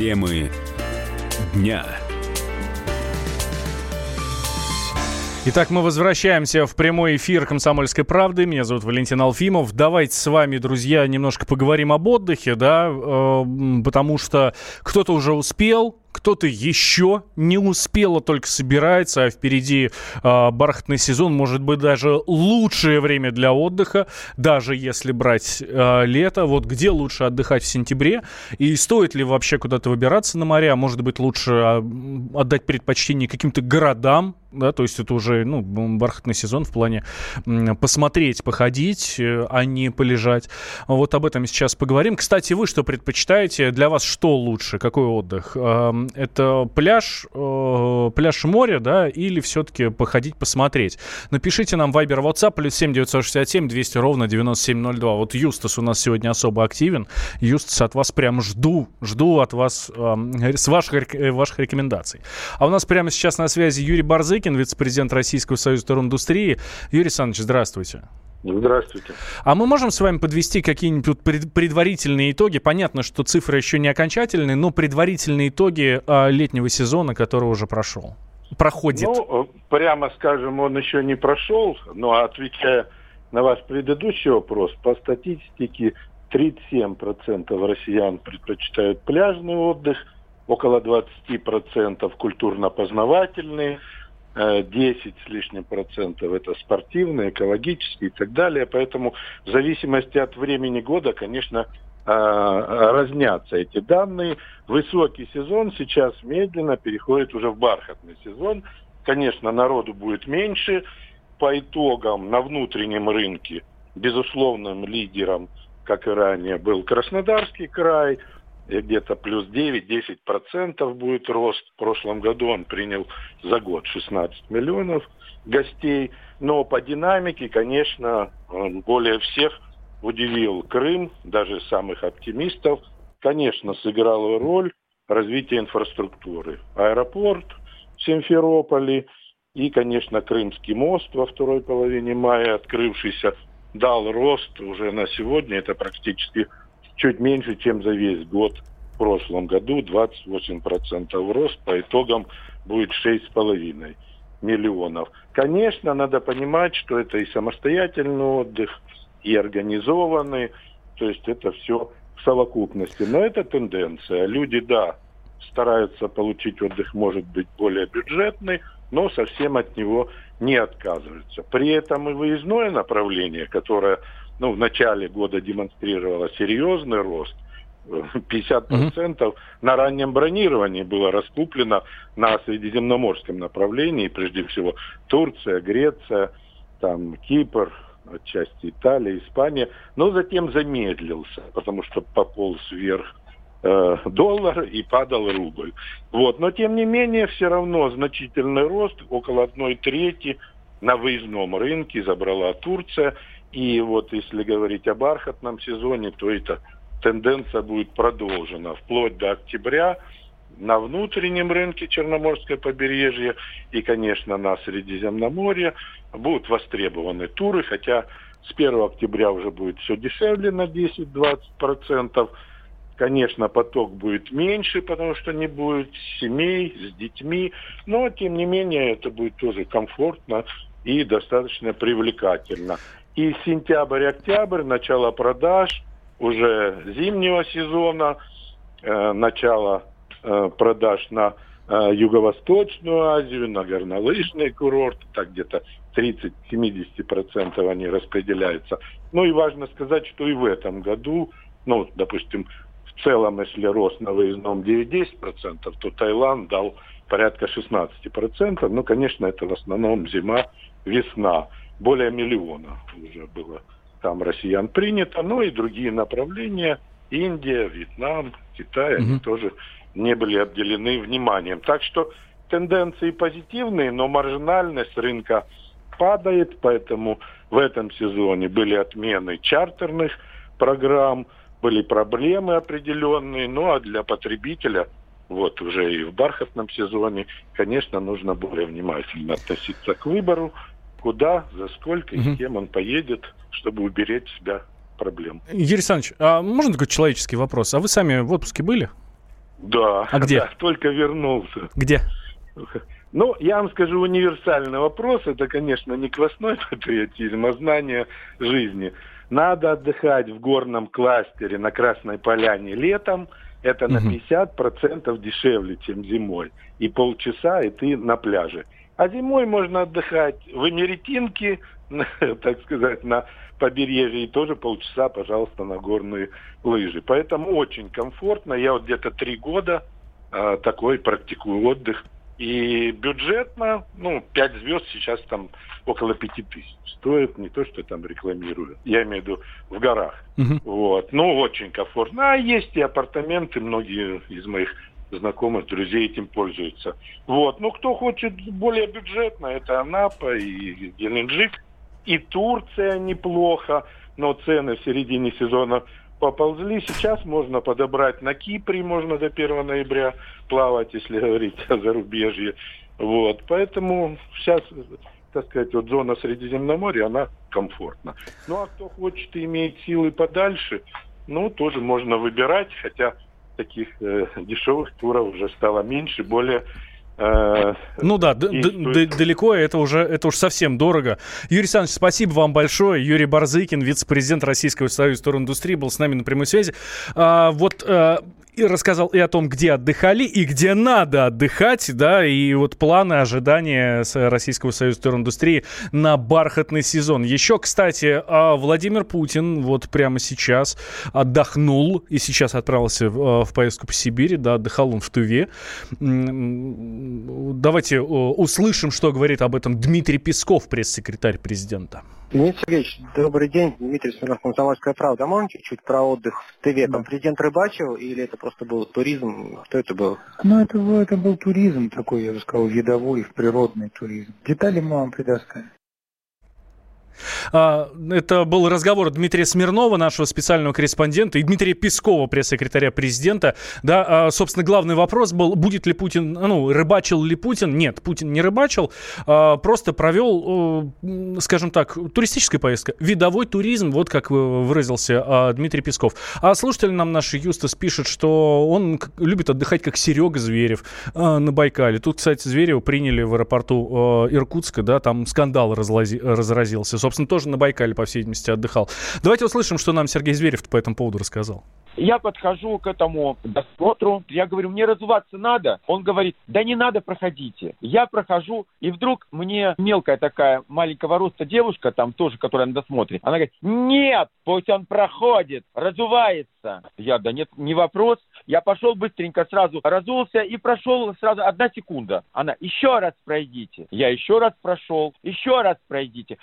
Темы дня. Итак, мы возвращаемся в прямой эфир «Комсомольской правды». Меня зовут Валентин Алфимов. Давайте с вами, друзья, немножко поговорим об отдыхе, да, э, потому что кто-то уже успел, кто-то еще не успел, а только собирается, а впереди э, бархатный сезон, может быть, даже лучшее время для отдыха, даже если брать э, лето. Вот где лучше отдыхать в сентябре? И стоит ли вообще куда-то выбираться на моря? Может быть, лучше э, отдать предпочтение каким-то городам, да, то есть это уже, ну, бархатный сезон в плане посмотреть, походить, э, а не полежать. Вот об этом сейчас поговорим. Кстати, вы что предпочитаете? Для вас что лучше? Какой отдых? Это пляж, э, пляж моря, да, или все-таки походить, посмотреть? Напишите нам Viber WhatsApp плюс 7 967 200 ровно 9702. Вот Юстас у нас сегодня особо активен. Юстас, от вас прям жду, жду от вас э, с ваших, ваших рекомендаций. А у нас прямо сейчас на связи Юрий Барзыкин, вице-президент Российского союза туриндустрии. Юрий Александрович, здравствуйте. Здравствуйте. А мы можем с вами подвести какие-нибудь предварительные итоги? Понятно, что цифры еще не окончательные, но предварительные итоги а, летнего сезона, который уже прошел, проходит. Ну, прямо скажем, он еще не прошел, но отвечая на ваш предыдущий вопрос, по статистике 37% россиян предпочитают пляжный отдых, около 20% культурно-познавательный, 10 с лишним процентов это спортивные, экологические и так далее. Поэтому в зависимости от времени года, конечно, а, разнятся эти данные. Высокий сезон сейчас медленно переходит уже в бархатный сезон. Конечно, народу будет меньше. По итогам на внутреннем рынке безусловным лидером, как и ранее, был Краснодарский край – где-то плюс 9-10% будет рост. В прошлом году он принял за год 16 миллионов гостей. Но по динамике, конечно, более всех удивил Крым, даже самых оптимистов. Конечно, сыграла роль развития инфраструктуры. Аэропорт в Симферополе и, конечно, Крымский мост во второй половине мая, открывшийся, дал рост уже на сегодня. Это практически чуть меньше, чем за весь год в прошлом году, 28% рост, по итогам будет 6,5 миллионов. Конечно, надо понимать, что это и самостоятельный отдых, и организованный, то есть это все в совокупности. Но это тенденция. Люди, да, стараются получить отдых, может быть, более бюджетный, но совсем от него не отказываются. При этом и выездное направление, которое ну, в начале года демонстрировала серьезный рост, 50% mm-hmm. на раннем бронировании было раскуплено на средиземноморском направлении, прежде всего Турция, Греция, там Кипр, отчасти Италия, Испания, но затем замедлился, потому что пополз вверх э, доллар и падал рубль. Вот. Но тем не менее, все равно значительный рост, около одной трети на выездном рынке забрала Турция. И вот если говорить о бархатном сезоне, то эта тенденция будет продолжена вплоть до октября на внутреннем рынке Черноморское побережье и, конечно, на Средиземноморье будут востребованы туры, хотя с 1 октября уже будет все дешевле на 10-20%. Конечно, поток будет меньше, потому что не будет семей с детьми, но, тем не менее, это будет тоже комфортно и достаточно привлекательно. И сентябрь-октябрь, начало продаж уже зимнего сезона, э, начало э, продаж на э, Юго-Восточную Азию, на горнолыжные курорты, так где-то 30-70% они распределяются. Ну и важно сказать, что и в этом году, ну, допустим, в целом, если рост на выездном 9-10%, то Таиланд дал порядка 16%. Ну, конечно, это в основном зима, весна более миллиона уже было там россиян принято, но и другие направления, Индия, Вьетнам, Китай, угу. они тоже не были обделены вниманием. Так что тенденции позитивные, но маржинальность рынка падает, поэтому в этом сезоне были отмены чартерных программ, были проблемы определенные, ну а для потребителя вот уже и в бархатном сезоне, конечно, нужно более внимательно относиться к выбору, куда, за сколько и с кем он поедет, чтобы уберечь себя проблем. Юрий Александрович, а можно такой человеческий вопрос? А вы сами в отпуске были? Да. А где? Да, только вернулся. Где? Ну, я вам скажу универсальный вопрос. Это, конечно, не квасной патриотизм, а знание жизни. Надо отдыхать в горном кластере на Красной Поляне летом. Это на 50% дешевле, чем зимой. И полчаса, и ты на пляже. А зимой можно отдыхать в Эмеретинке, так сказать, на побережье, и тоже полчаса, пожалуйста, на горные лыжи. Поэтому очень комфортно. Я вот где-то три года э, такой практикую отдых и бюджетно, ну, 5 звезд сейчас там около 5 тысяч стоит, не то, что там рекламирую, я имею в виду в горах. Uh-huh. Вот, ну, очень комфортно. А есть и апартаменты, многие из моих знакомых, друзей этим пользуются. Вот, ну, кто хочет более бюджетно, это Анапа и Геленджик, и Турция неплохо, но цены в середине сезона поползли. Сейчас можно подобрать на Кипре, можно до 1 ноября плавать, если говорить о зарубежье. Вот, поэтому сейчас, так сказать, вот зона Средиземноморья, она комфортна. Ну, а кто хочет иметь силы подальше, ну, тоже можно выбирать, хотя таких э, дешевых туров уже стало меньше, более Э, ну да, далеко, это уже, это уж совсем дорого. Юрий Александрович, спасибо вам большое. Юрий Барзыкин, вице-президент Российского союза туриндустрии, был с нами на прямой связи. А, вот а, и рассказал и о том, где отдыхали, и где надо отдыхать, да, и вот планы, ожидания Российского союза туриндустрии на бархатный сезон. Еще, кстати, а, Владимир Путин вот прямо сейчас отдохнул и сейчас отправился в, в поездку по Сибири, да, отдыхал он в Туве. Давайте услышим, что говорит об этом Дмитрий Песков, пресс-секретарь президента. Дмитрий Сергеевич, добрый день. Дмитрий Смирнов, «Комсомольская правда». Можно чуть-чуть про отдых в ТВ? Там президент рыбачил или это просто был туризм? Что это был? Ну, это, это был туризм такой, я бы сказал, видовой, природный туризм. Детали мы вам предоставим. А, это был разговор Дмитрия Смирнова, нашего специального корреспондента, и Дмитрия Пескова, пресс-секретаря президента. Да, а, собственно, главный вопрос был, будет ли Путин, ну, рыбачил ли Путин? Нет, Путин не рыбачил, а, просто провел, скажем так, туристическая поездка, видовой туризм, вот как выразился Дмитрий Песков. А слушатель нам наш Юстас пишет, что он любит отдыхать как Серега Зверев на Байкале. Тут, кстати, Зверева приняли в аэропорту Иркутска, да, там скандал разлази, разразился собственно, тоже на Байкале, по всей видимости, отдыхал. Давайте услышим, что нам Сергей Зверев по этому поводу рассказал. Я подхожу к этому досмотру, я говорю, мне разуваться надо? Он говорит, да не надо, проходите. Я прохожу, и вдруг мне мелкая такая маленького роста девушка, там тоже, которая на досмотре, она говорит, нет, пусть он проходит, разувается. Я, да нет, не вопрос. Я пошел быстренько сразу разулся и прошел сразу одна секунда. Она, еще раз пройдите. Я еще раз прошел, еще раз пройдите.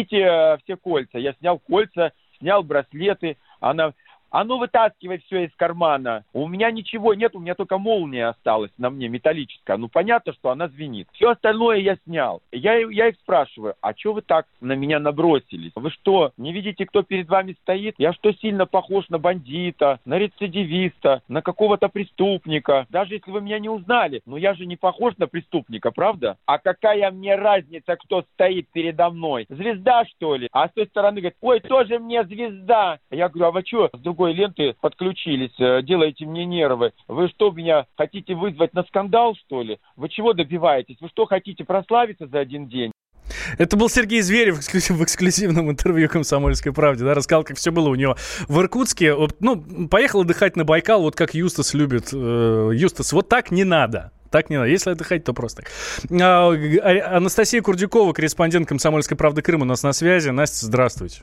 Снимите э, все кольца. Я снял кольца, снял браслеты. Она, а ну вытаскивай все из кармана. У меня ничего нет, у меня только молния осталась на мне, металлическая. Ну понятно, что она звенит. Все остальное я снял. Я, я их спрашиваю, а что вы так на меня набросились? Вы что, не видите, кто перед вами стоит? Я что, сильно похож на бандита, на рецидивиста, на какого-то преступника? Даже если вы меня не узнали, но я же не похож на преступника, правда? А какая мне разница, кто стоит передо мной? Звезда, что ли? А с той стороны говорит, ой, тоже мне звезда. Я говорю, а вы что, другой ленты подключились, э, делаете мне нервы. Вы что, меня хотите вызвать на скандал, что ли? Вы чего добиваетесь? Вы что, хотите прославиться за один день? Это был Сергей Зверев в эксклюзивном интервью «Комсомольской правде», да, рассказал, как все было у него в Иркутске. Вот, ну, поехал отдыхать на Байкал, вот как Юстас любит. Э, Юстас, вот так не надо. Так не надо. Если отдыхать, то просто. А, Анастасия Курдюкова, корреспондент «Комсомольской правды Крым» у нас на связи. Настя, здравствуйте.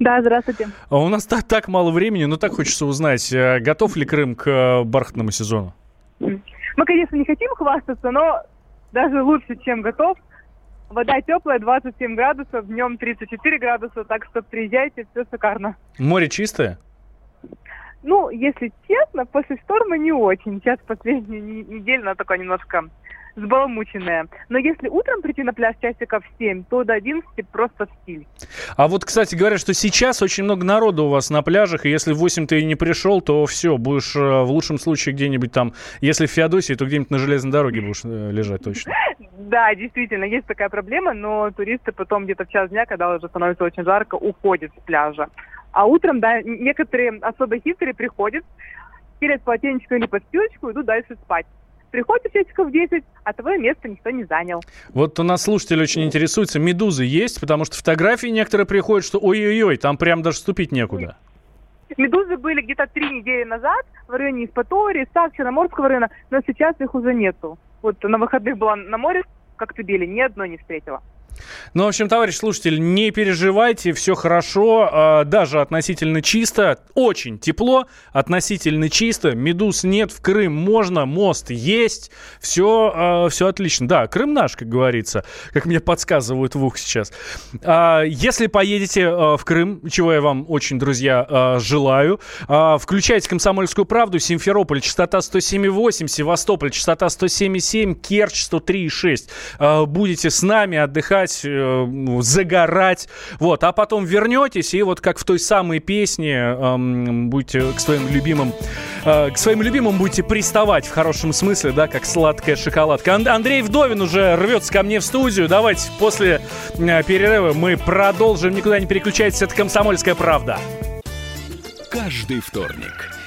Да, здравствуйте. А у нас так, так мало времени, но так хочется узнать, э, готов ли Крым к э, бархатному сезону? Мы, конечно, не хотим хвастаться, но даже лучше, чем готов. Вода теплая, 27 градусов, днем 34 градуса, так что приезжайте, все шикарно. Море чистое? Ну, если честно, после шторма не очень. Сейчас последнюю неделю она такая немножко сбаламученная. Но если утром прийти на пляж часиков в 7, то до 11 просто стиль. А вот, кстати, говорят, что сейчас очень много народу у вас на пляжах, и если в 8 ты не пришел, то все, будешь э, в лучшем случае где-нибудь там, если в Феодосии, то где-нибудь на железной дороге будешь э, лежать точно. Да, действительно, есть такая проблема, но туристы потом где-то в час дня, когда уже становится очень жарко, уходят с пляжа. А утром, да, некоторые особо хитрые приходят, стелят полотенечко или подстилочку, идут дальше спать. Приходишь часиков в 10, а твое место никто не занял. Вот у нас слушатель очень интересуется, медузы есть, потому что фотографии некоторые приходят, что ой-ой-ой, там прям даже ступить некуда. Медузы были где-то три недели назад в районе Испатории, Сак, Черноморского района, но сейчас их уже нету. Вот на выходных была на море, как Тбили, ни одной не встретила. Ну, в общем, товарищ слушатель, не переживайте, все хорошо, э, даже относительно чисто, очень тепло, относительно чисто, медуз нет, в Крым можно, мост есть, все, а, все отлично. Да, Крым наш, как говорится, как мне подсказывают в ух сейчас. Э, если поедете в Крым, чего я вам очень, друзья, желаю, включайте «Комсомольскую правду», Симферополь, частота 107,8, Севастополь, частота 107,7, Керчь 103,6. Э, будете с нами отдыхать гулять, э, загорать, вот, а потом вернетесь и вот как в той самой песне э, будете к своим любимым, э, к своим любимым будете приставать в хорошем смысле, да, как сладкая шоколадка. Ан- Андрей Вдовин уже рвется ко мне в студию, давайте после э, перерыва мы продолжим, никуда не переключайтесь, это «Комсомольская правда». Каждый вторник